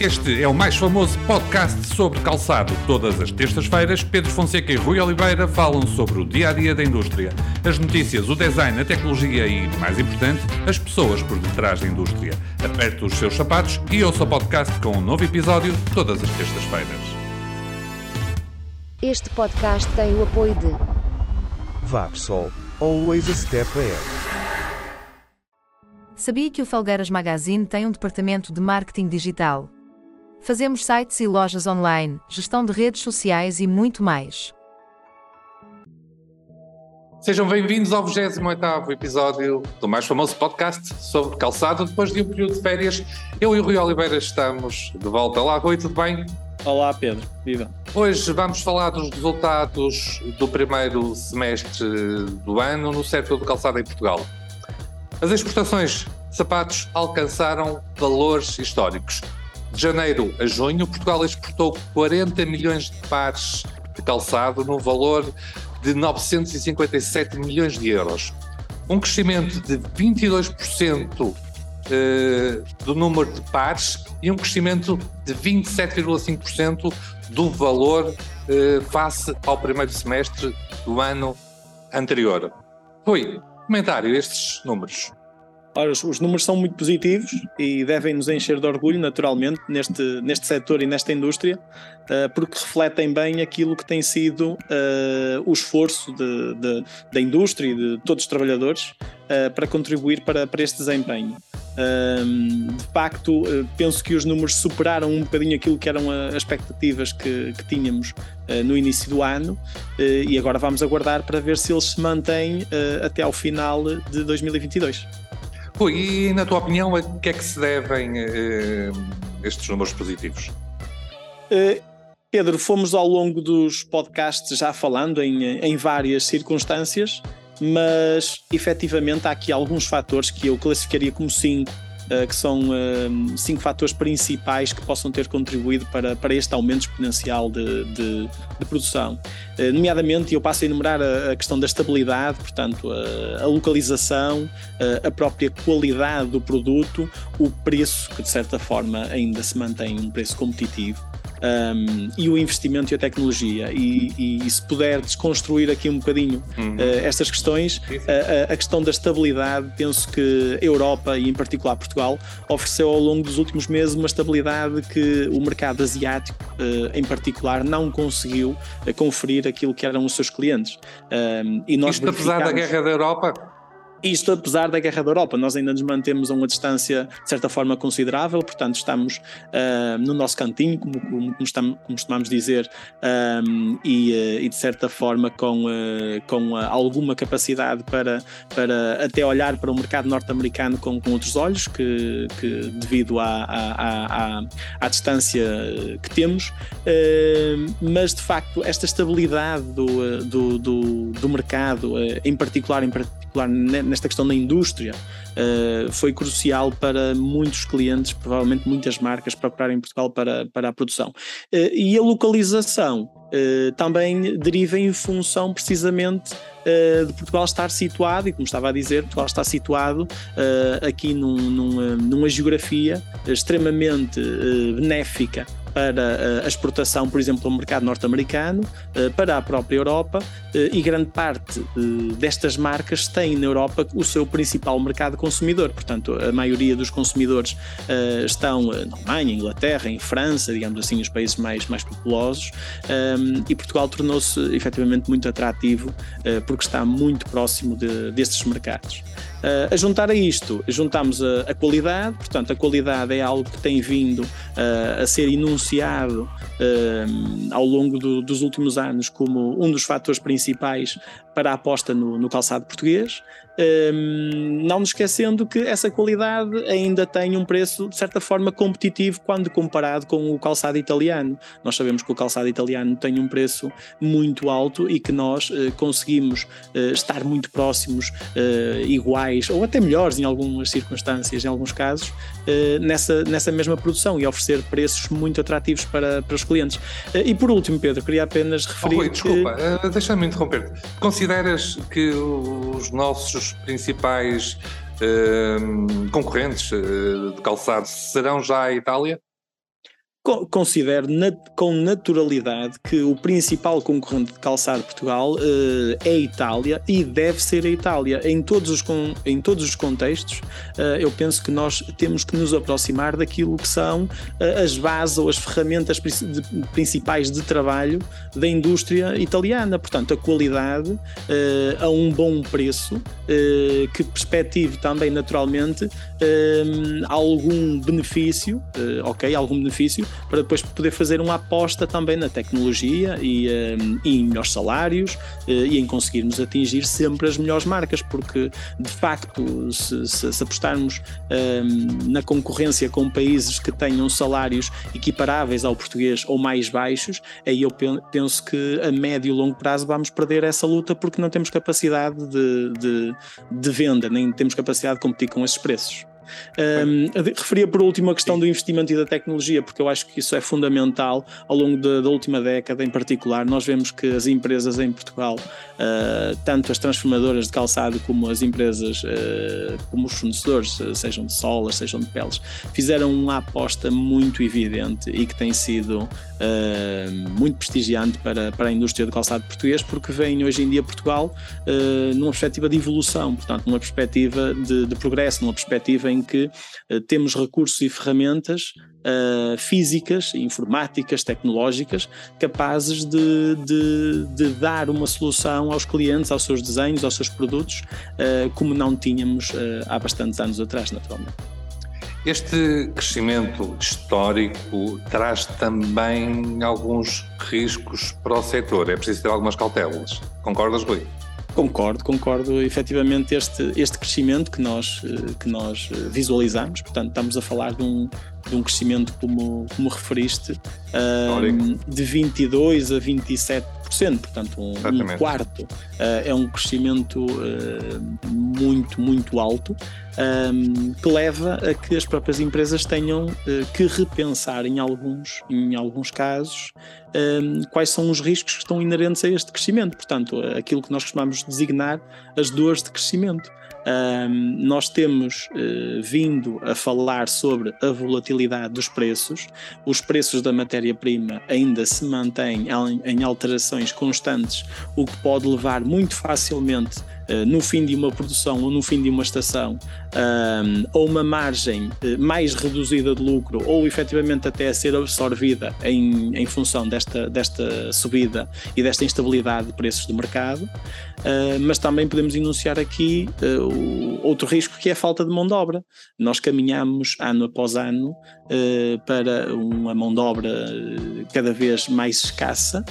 Este é o mais famoso podcast sobre calçado. Todas as terças-feiras, Pedro Fonseca e Rui Oliveira falam sobre o dia a dia da indústria, as notícias, o design, a tecnologia e, mais importante, as pessoas por detrás da indústria. Aperte os seus sapatos e ouça o podcast com um novo episódio todas as terças-feiras. Este podcast tem o apoio de Vapsol, always a step ahead. Sabia que o Felgueiras Magazine tem um departamento de marketing digital? Fazemos sites e lojas online, gestão de redes sociais e muito mais. Sejam bem-vindos ao 28 episódio do mais famoso podcast sobre calçado. Depois de um período de férias, eu e o Rui Oliveira estamos de volta. Olá, Rui, tudo bem? Olá, Pedro. Viva. Hoje vamos falar dos resultados do primeiro semestre do ano no setor do calçado em Portugal. As exportações de sapatos alcançaram valores históricos. De janeiro a junho, Portugal exportou 40 milhões de pares de calçado no valor de 957 milhões de euros. Um crescimento de 22% eh, do número de pares e um crescimento de 27,5% do valor eh, face ao primeiro semestre do ano anterior. Rui, comentário estes números. Ora, os números são muito positivos e devem nos encher de orgulho, naturalmente, neste, neste setor e nesta indústria, uh, porque refletem bem aquilo que tem sido uh, o esforço de, de, da indústria e de todos os trabalhadores uh, para contribuir para, para este desempenho. de facto, penso que os números superaram um bocadinho aquilo que eram as expectativas que, que tínhamos no início do ano e agora vamos aguardar para ver se eles se mantêm até ao final de 2022. Rui, e na tua opinião, a que é que se devem uh, estes números positivos? Uh, Pedro, fomos ao longo dos podcasts já falando em, em várias circunstâncias, mas efetivamente há aqui alguns fatores que eu classificaria como cinco que são uh, cinco fatores principais que possam ter contribuído para, para este aumento exponencial de, de, de produção. Uh, nomeadamente, eu passo a enumerar a, a questão da estabilidade, portanto, a, a localização, a própria qualidade do produto, o preço, que de certa forma ainda se mantém um preço competitivo um, e o investimento e a tecnologia. E, e, e, se puder desconstruir aqui um bocadinho uhum. uh, estas questões, a, a, questão da estabilidade, penso que a Europa e em particular Portugal ofereceu ao longo dos últimos meses uma estabilidade que o mercado asiático, uh, em particular, não conseguiu conferir aquilo que eram os seus clientes. Um, e nós Isto apesar da guerra da Europa? Isto apesar da guerra da Europa, nós ainda nos mantemos a uma distância de certa forma considerável, portanto estamos uh, no nosso cantinho, como, como, estamos, como costumamos dizer, um, e, uh, e, de certa forma com, uh, com alguma capacidade para, para até olhar para o mercado norte-americano com, com outros olhos, que, que devido à, à, à, à, distância que temos, mas de facto esta estabilidade do, do, do, do mercado, em particular, em particular nesta questão da indústria, uh, foi crucial para muitos clientes, provavelmente muitas marcas, procurarem Portugal para, para a produção. Uh, e a localização uh, também deriva em função precisamente de Portugal estar situado, e como estava a dizer, Portugal está situado aqui num, num, numa geografia extremamente benéfica para eh, a exportação, por exemplo, ao mercado norte-americano, eh, para a própria Europa, eh, e grande parte destas marcas tem na Europa o seu principal mercado consumidor. Portanto, a maioria dos consumidores estão na Alemanha, Inglaterra, em França, digamos assim, os países mais, mais populosos, e Portugal tornou-se efetivamente muito atrativo porque está muito próximo de, destes mercados. A juntar a isto, juntamos a, a, qualidade, portanto, a qualidade é algo que tem vindo a ser enunciado uh, ao longo do, dos últimos anos como um dos fatores principais para a aposta no, no calçado português. Um, não nos esquecendo que essa qualidade ainda tem um preço, de certa forma, competitivo quando comparado com o calçado italiano. Nós sabemos que o calçado italiano tem um preço muito alto e que nós uh, conseguimos uh, estar muito próximos, uh, iguais ou até melhores em algumas circunstâncias, em alguns casos, nessa, nessa mesma produção e oferecer preços muito atrativos para, para os clientes. e por último, Pedro, queria apenas referir. Oh, Rui, desculpa, que... deixa-me interromper. Consideras que os nossos os principais uh, concorrentes uh, de calçado serão já a Itália? Considero com naturalidade que o principal concorrente de calçado de Portugal uh, é a Itália e deve ser a Itália. Em todos os, em todos os contextos, uh, eu penso que nós temos que nos aproximar daquilo que são uh, as bases ou as ferramentas principais de trabalho da indústria italiana. Portanto, a qualidade a um bom preço, que perspective também naturalmente algum benefício, ok, algum benefício para depois poder fazer uma aposta também na tecnologia e, eh, e em melhores salários eh, e em conseguirmos atingir sempre as melhores marcas, porque de facto, se, se, se apostarmos um, na concorrência com países que tenham salários equiparáveis ao português ou mais baixos, aí eu penso que a médio e longo prazo vamos perder essa luta porque não temos capacidade de, de, de venda, nem temos capacidade de competir com esses preços. Um, referia por último a questão do investimento e da tecnologia, porque eu acho que isso é fundamental ao longo da, da última década, em particular. Nós vemos que as empresas em Portugal, uh, tanto as transformadoras de calçado como as empresas, uh, como os fornecedores, sejam de solas, sejam de peles, fizeram uma aposta muito evidente e que tem sido uh, muito prestigiante para, para a indústria do calçado português, porque vem hoje em dia Portugal numa perspectiva de evolução, portanto, numa perspectiva de, de progresso, numa perspectiva em que uh, temos recursos e ferramentas uh, físicas, informáticas, tecnológicas, capazes de, de, de, dar uma solução aos clientes, aos seus desenhos, aos seus produtos, uh, como não tínhamos há bastantes anos atrás, naturalmente. Este crescimento histórico traz também alguns riscos para o setor. É preciso ter algumas cautelas. Concordas, Rui? Concordo, concordo. Efetivamente, este, este crescimento que nós, eh, que nós eh, visualizamos, portanto, estamos a falar de um, de um crescimento, como, como referiste, um, de 22% a 27%, portanto, um, um quarto. Uh, é um crescimento uh, muito, muito alto, um, que leva a que as próprias empresas tenham uh, que repensar, em alguns, em alguns casos, quais são os riscos que estão inerentes a este crescimento. Portanto, aquilo que nós costumamos designar as dores de crescimento. Um, nós temos uh, vindo a falar sobre a volatilidade dos preços, os preços da matéria-prima ainda se mantêm em, em alterações constantes, o que pode levar muito facilmente no fim de uma produção ou no fim de uma estação, um, ou uma margem uh, mais reduzida de lucro, ou efetivamente até a ser absorvida em, em função desta, desta subida e desta instabilidade de preços do mercado. Uh, mas também podemos enunciar aqui uh, outro risco que é a falta de mão de obra. Nós caminhamos ano após ano uh, para uma mão de obra cada vez mais escassa.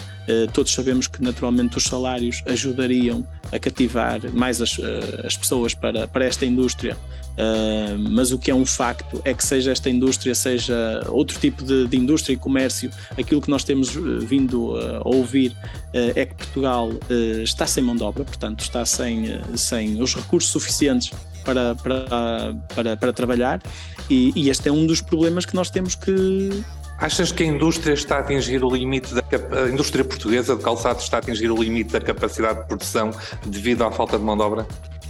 todos sabemos que naturalmente os salários ajudariam a cativar mais as, as pessoas para, para esta indústria. Uh, mas o que é um facto é que seja esta indústria, seja outro tipo de, de indústria e comércio, aquilo que nós temos eh, vindo a ouvir é que Portugal está sem mão de obra, portanto está sem, sem os recursos suficientes para, para, para, para trabalhar e, e este é um dos problemas que nós temos que Achas que a indústria está a atingir o limite da a indústria portuguesa de calçados está a atingir o limite da capacidade de produção devido à falta de mão de obra?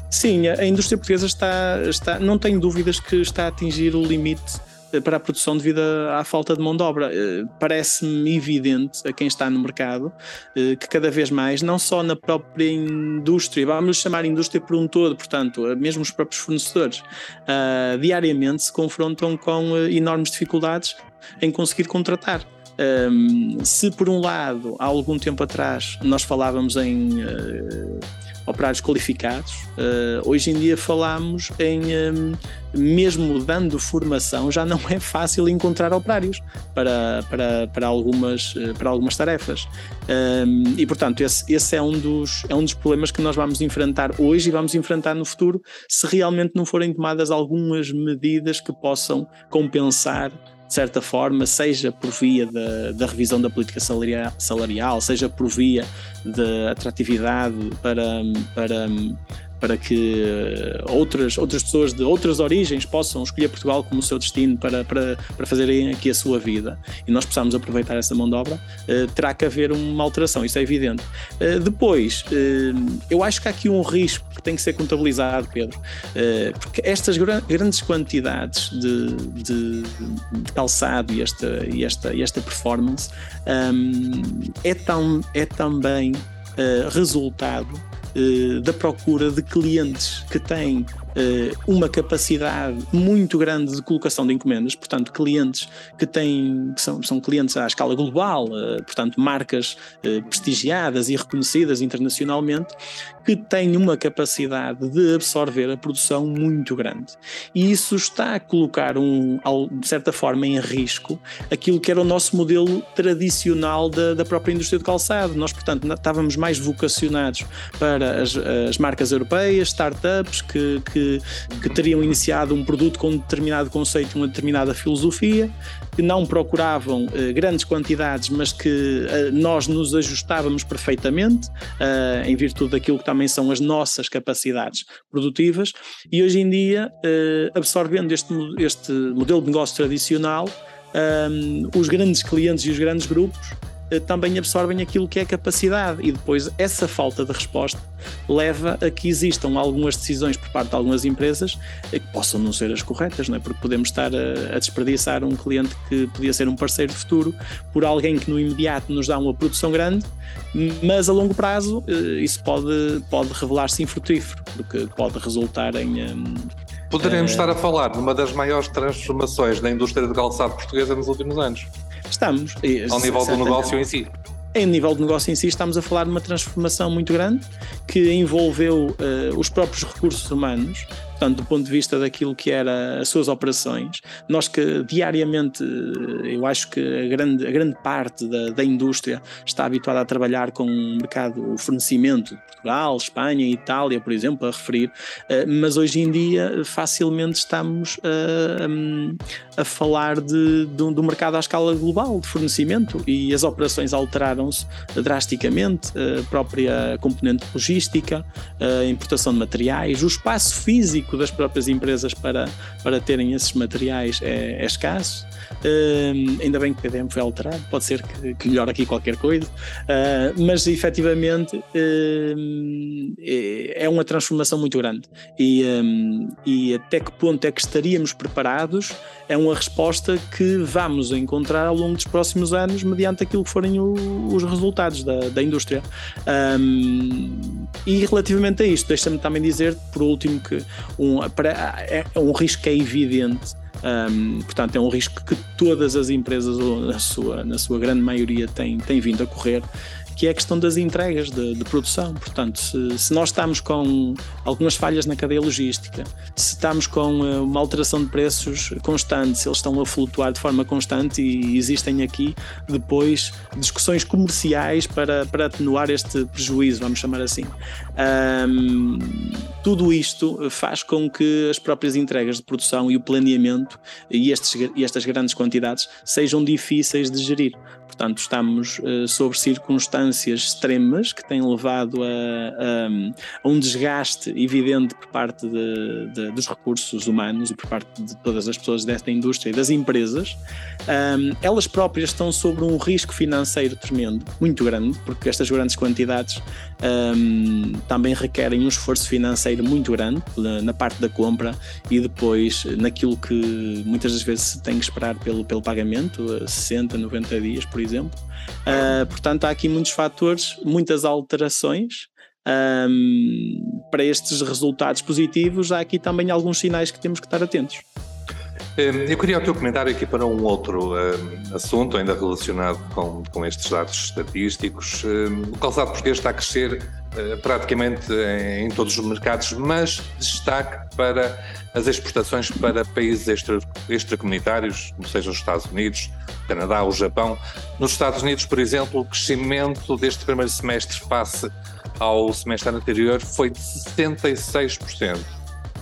Sim, a indústria portuguesa está, está, não tenho dúvidas que está a atingir o limite eh, para a produção devido à falta de mão de obra. Eh, parece-me evidente a quem está no mercado eh, que cada vez mais, não só na própria indústria, vamos chamar indústria por um todo, portanto, mesmo os próprios fornecedores, diariamente se confrontam com enormes dificuldades em conseguir contratar. Um, se por um lado, há algum tempo atrás, nós falávamos em uh, operários qualificados. Uh, hoje em dia falamos em, um, mesmo dando formação, já não é fácil encontrar operários para, para, para, algumas, uh, para algumas tarefas. Um, e, portanto, esse, esse é, um dos, é um dos problemas que nós vamos enfrentar hoje e vamos enfrentar no futuro se realmente não forem tomadas algumas medidas que possam compensar de certa forma, seja por via da, revisão da política salarial, salarial, seja por via da atratividade para, para, para que outras, outras pessoas de outras origens possam escolher Portugal como o seu destino para, para, para fazerem aqui a sua vida e nós precisamos aproveitar essa mão de obra, uh, terá que haver uma alteração, isso é evidente. depois, eu acho que há aqui um risco tem que ser contabilizado, Pedro, porque estas grandes quantidades de, de, de calçado e esta, e esta, e esta performance um, é, tão, é também uh, resultado uh, da procura de clientes que têm uma capacidade muito grande de colocação de encomendas, portanto, clientes que têm, que são, são clientes à escala global, uh, portanto, marcas uh, prestigiadas e reconhecidas internacionalmente, que têm uma capacidade de absorver a produção muito grande. E isso está a colocar, um, de certa forma, em risco aquilo que era o nosso modelo tradicional da, da própria indústria do calçado. Nós, portanto, estávamos mais vocacionados para as, as marcas europeias, startups que, que teriam iniciado um produto com um determinado conceito, uma determinada filosofia, que não procuravam uh, grandes quantidades, mas que uh, nós nos ajustávamos perfeitamente, uh, em virtude daquilo que também são as nossas capacidades produtivas, e hoje em dia, absorvendo este, este modelo de negócio tradicional, um, os grandes clientes e os grandes grupos eh, também absorvem aquilo que é capacidade e depois essa falta de resposta leva a que existam algumas decisões por parte de algumas empresas eh, que possam não ser as corretas, não é? porque podemos estar a, a desperdiçar um cliente que podia ser um parceiro de futuro por alguém que no imediato nos dá uma produção grande, mas a longo prazo eh, isso pode, pode revelar-se infrutífero, porque pode resultar em. Um, Poderemos estar a falar de uma das maiores transformações da indústria de calçado portuguesa nos últimos anos. Estamos. Ao nível do negócio em si. Em nível de negócio em si, estamos a falar de uma transformação muito grande que envolveu uh, os próprios recursos humanos, portanto, do ponto de vista daquilo que era as suas operações. Nós que diariamente, eh, eu acho que a grande, a grande parte da, da indústria está habituada a trabalhar com o mercado, fornecimento Portugal, Espanha Itália, por exemplo, a referir, uh, mas hoje em dia facilmente estamos uh, a falar de, de, do mercado à escala global de fornecimento e as operações alteraram-se drasticamente, a própria componente logística, a importação de materiais, o espaço físico das próprias empresas para, para terem esses materiais é, é escasso. Ainda bem que o PDM foi alterado, pode ser que, que melhore aqui qualquer coisa, uh, mas efetivamente uh, é uma transformação muito grande. E, um, e até que ponto é que estaríamos preparados é uma resposta que vamos encontrar ao longo dos próximos anos, mediante aquilo que forem o, os resultados da, da indústria. Um, e relativamente a isto, deixa-me também dizer, por último, que um, para, é, é um risco que é evidente um, portanto, é um risco que todas as empresas, na sua, na sua grande maioria, têm, têm vindo a correr que é a questão das entregas de, de produção. Portanto, se, se, nós estamos com algumas falhas na cadeia logística, se estamos com eh, uma alteração de preços constante, se eles estão a flutuar de forma constante e existem aqui depois discussões comerciais para, para atenuar este prejuízo, vamos chamar assim. Um, tudo isto faz com que as próprias entregas de produção e o planeamento e, estes, e estas grandes quantidades sejam difíceis de gerir. Portanto, estamos uh, sobre circunstâncias extremas que têm levado a, a, a um desgaste evidente por parte de, de, dos recursos humanos e por parte de todas as pessoas desta indústria e das empresas. Um, elas próprias estão sobre um risco financeiro tremendo, muito grande, porque estas grandes quantidades um, também requerem um esforço financeiro muito grande na, na, parte da compra e depois naquilo que muitas das vezes se tem que esperar pelo, pelo pagamento, 60, 90 dias, por exemplo. Uh, portanto, há aqui muitos fatores, muitas alterações. Um, para estes resultados positivos, há aqui também alguns sinais que temos que estar atentos. Eu queria o teu comentário aqui para um outro assunto, ainda relacionado com, com estes dados estatísticos. o calçado português está a crescer uh, praticamente em, em, todos os mercados, mas destaque para as exportações para países extra, extracomunitários, como sejam os Estados Unidos, o Canadá, o Japão. Nos Estados Unidos, por exemplo, o crescimento deste primeiro semestre face ao semestre anterior foi de 76%.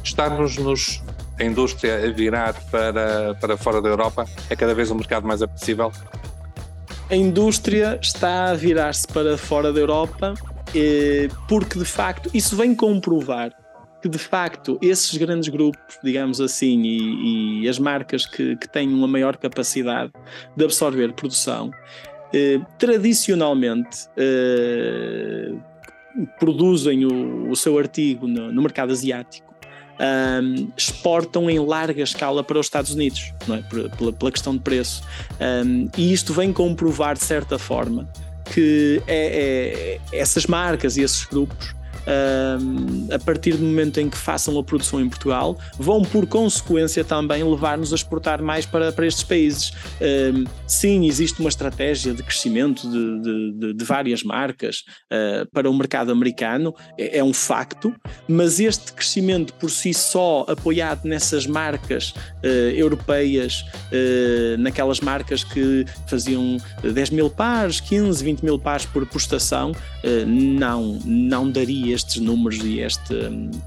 Está-nos nos a indústria a virar para, para fora da Europa? É cada vez um mercado mais apetecível? A indústria está a virar-se para fora da Europa eh, porque, de facto, isso vem comprovar que de facto esses grandes grupos, digamos assim, e, e as marcas que, que, têm uma maior capacidade de absorver produção, eh, tradicionalmente eh, produzem o, o, seu artigo no, no mercado asiático. Um, exportam em larga escala para os Estados Unidos, é? pela, pela questão de preço. Um, e isto vem comprovar, de certa forma, que é, é, essas marcas e esses grupos a partir do momento em que façam a produção em Portugal, vão por consequência também levar-nos a exportar mais para, para estes países. sim, existe uma estratégia de crescimento de, de, de várias marcas uh, para o mercado americano, é, é, um facto, mas este crescimento por si só, apoiado nessas marcas uh, europeias, uh, naquelas marcas que faziam 10 mil pares, 15, 20 mil pares por, por estação, não, não daria estes números e este,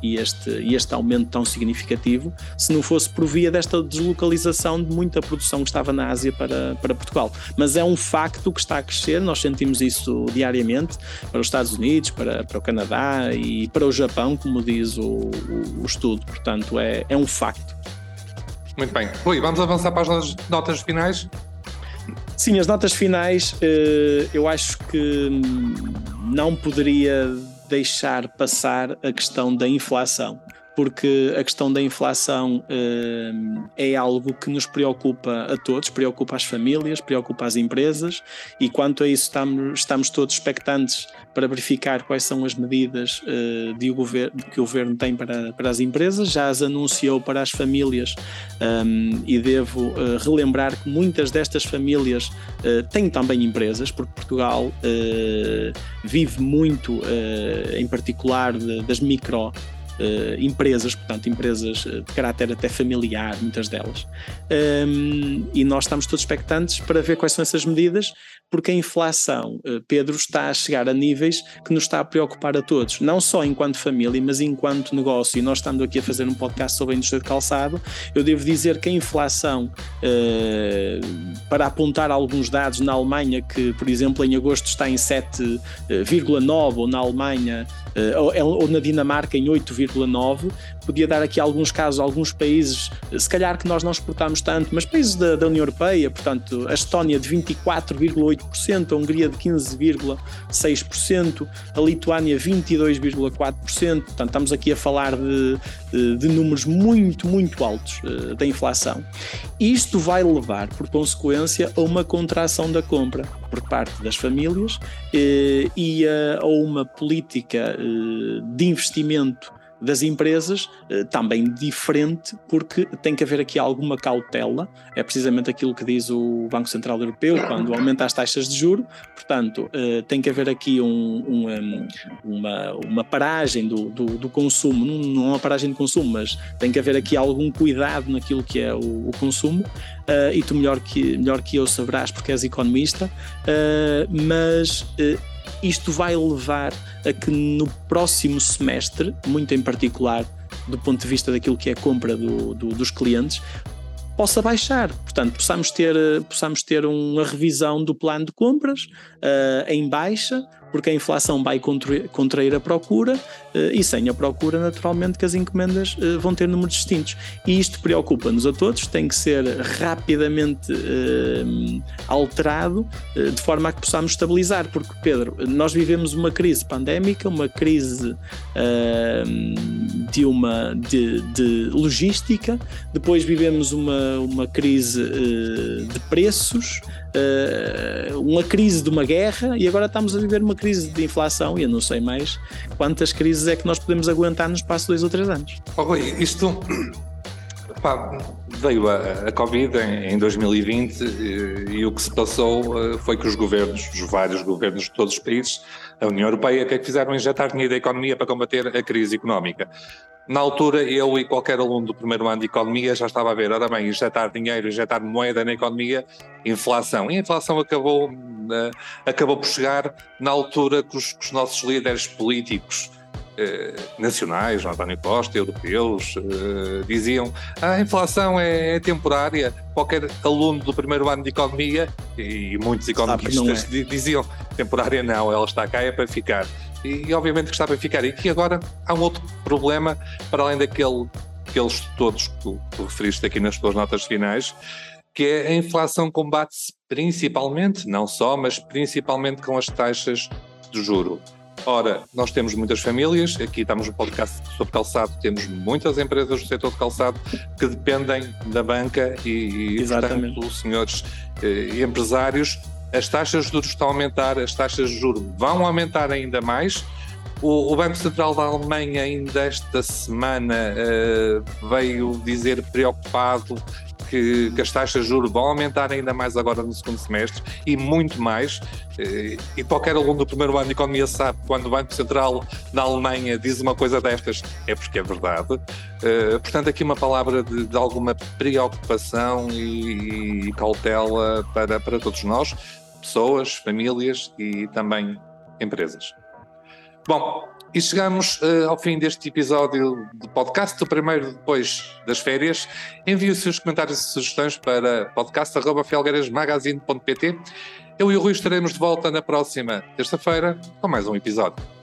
e, este, e este aumento tão significativo se não fosse por via desta deslocalização de muita produção que estava na Ásia para, para Portugal. Mas é um facto que está a crescer, nós sentimos isso diariamente para os Estados Unidos, para, para o Canadá e para o Japão, como diz o, o, o estudo. Portanto, é, é um facto. Muito bem. Rui, vamos avançar para as notas finais? Sim, as notas finais eh, eu acho que não poderia deixar passar a questão da inflação, porque a questão da inflação uh, é algo que nos preocupa a todos, preocupa as famílias, preocupa as empresas, e quanto a isso estamos, estamos todos expectantes para verificar quais são as medidas uh, de o governo, que o governo tem para, para as empresas, já as anunciou para as famílias, um, e devo uh, relembrar que muitas destas famílias têm também empresas, porque Portugal vive muito, em particular, de, das micro Uh, empresas, portanto, empresas eh, de caráter até familiar, muitas delas. Um, e nós estamos todos expectantes para ver quais são essas medidas, porque a inflação, uh, Pedro, está a chegar a níveis que nos está a preocupar a todos, não só enquanto família, mas enquanto negócio. E nós estando aqui a fazer um podcast sobre a indústria de calçado, eu devo dizer que a inflação, uh, para apontar alguns dados na Alemanha, que, por exemplo, em agosto está em 7,9, ou na Alemanha, ou, ou na Dinamarca em 8, 0,9. Podia dar aqui alguns casos, alguns países, se calhar que nós não exportamos tanto, mas países da, da União Europeia, portanto, a Estónia de 24,8%, a Hungria de 15,6%, a Lituânia 22,4%. Portanto, estamos aqui a falar de, de, números muito, muito altos uh, da inflação. Isto vai levar, por consequência, a uma contração da compra por parte das famílias uh, e a, a uma política uh, de investimento das empresas eh, também diferente, porque tem que haver aqui alguma cautela, é precisamente aquilo que diz o Banco Central Europeu quando aumenta as taxas de juro, portanto, eh, tem que haver aqui um, um, uma, uma paragem do, do, do, consumo, não uma paragem de consumo, mas tem que haver aqui algum cuidado naquilo que é o, o consumo, uh, e tu melhor que, melhor que eu saberás porque és economista, mas isto vai levar a que no próximo semestre, muito em particular do ponto de vista daquilo que é a compra do, do, dos clientes, possa baixar. Portanto, possamos ter, possamos ter uma revisão do plano de compras uh, em baixa, porque a inflação vai contrair a procura eh, e sem a procura, naturalmente, que as encomendas eh, vão ter números distintos. E isto preocupa-nos a todos, tem que ser rapidamente uh, alterado de forma a que possamos estabilizar, porque, Pedro, nós vivemos uma crise pandémica, uma crise de, uma, de, de, logística, depois vivemos uma, uma crise de preços uma crise de uma guerra e agora estamos a viver uma crise de inflação e eu não sei mais quantas crises é que nós podemos aguentar no espaço de dois ou três anos. Oh, Rui, isto pá, veio a, a Covid em, em 2020 e, e, o que se passou uh, foi que os governos, os vários governos de todos os países, a União Europeia, que é que fizeram injetar dinheiro da economia para combater a crise económica. Na altura, eu e qualquer aluno do primeiro ano de economia já estava a ver, ora bem, injetar dinheiro, injetar moeda na economia, inflação. E a inflação acabou, uh, acabou por chegar na altura que os, que os nossos líderes políticos uh, nacionais, António Costa, europeus, uh, diziam ah, a inflação é, é, temporária. Qualquer aluno do primeiro ano de economia, e muitos economistas é. diziam temporária não, ela está cá é para ficar. e, e obviamente que está para ficar. E que agora há um outro problema, para além daquele, aqueles todos que tu, tu referiste aqui nas tuas notas finais, que é a inflação combate-se principalmente, não só, mas principalmente com as taxas de juro. Ora, nós temos muitas famílias, aqui estamos no podcast sobre calçado, temos muitas empresas do setor de calçado que dependem da banca e, e portanto, senhores eh, empresários, as taxas de juros estão a aumentar, as taxas de juros vão aumentar ainda mais. O, o Banco Central da Alemanha ainda esta semana eh, veio dizer preocupado que, que, as taxas de juros vão aumentar ainda mais agora no segundo semestre e muito mais. Eh, e qualquer aluno do primeiro ano de economia sabe quando o Banco Central da Alemanha diz uma coisa destas é porque é verdade. Eh, portanto, aqui uma palavra de, de alguma preocupação e, e cautela para, para todos nós, pessoas, famílias e também empresas. Bom, e chegamos uh, ao fim deste episódio do podcast, o primeiro depois das férias. Envie os seus comentários e sugestões para podcast.felgueiresmagazine.pt. Eu e o Rui estaremos de volta na próxima terça-feira com mais um episódio.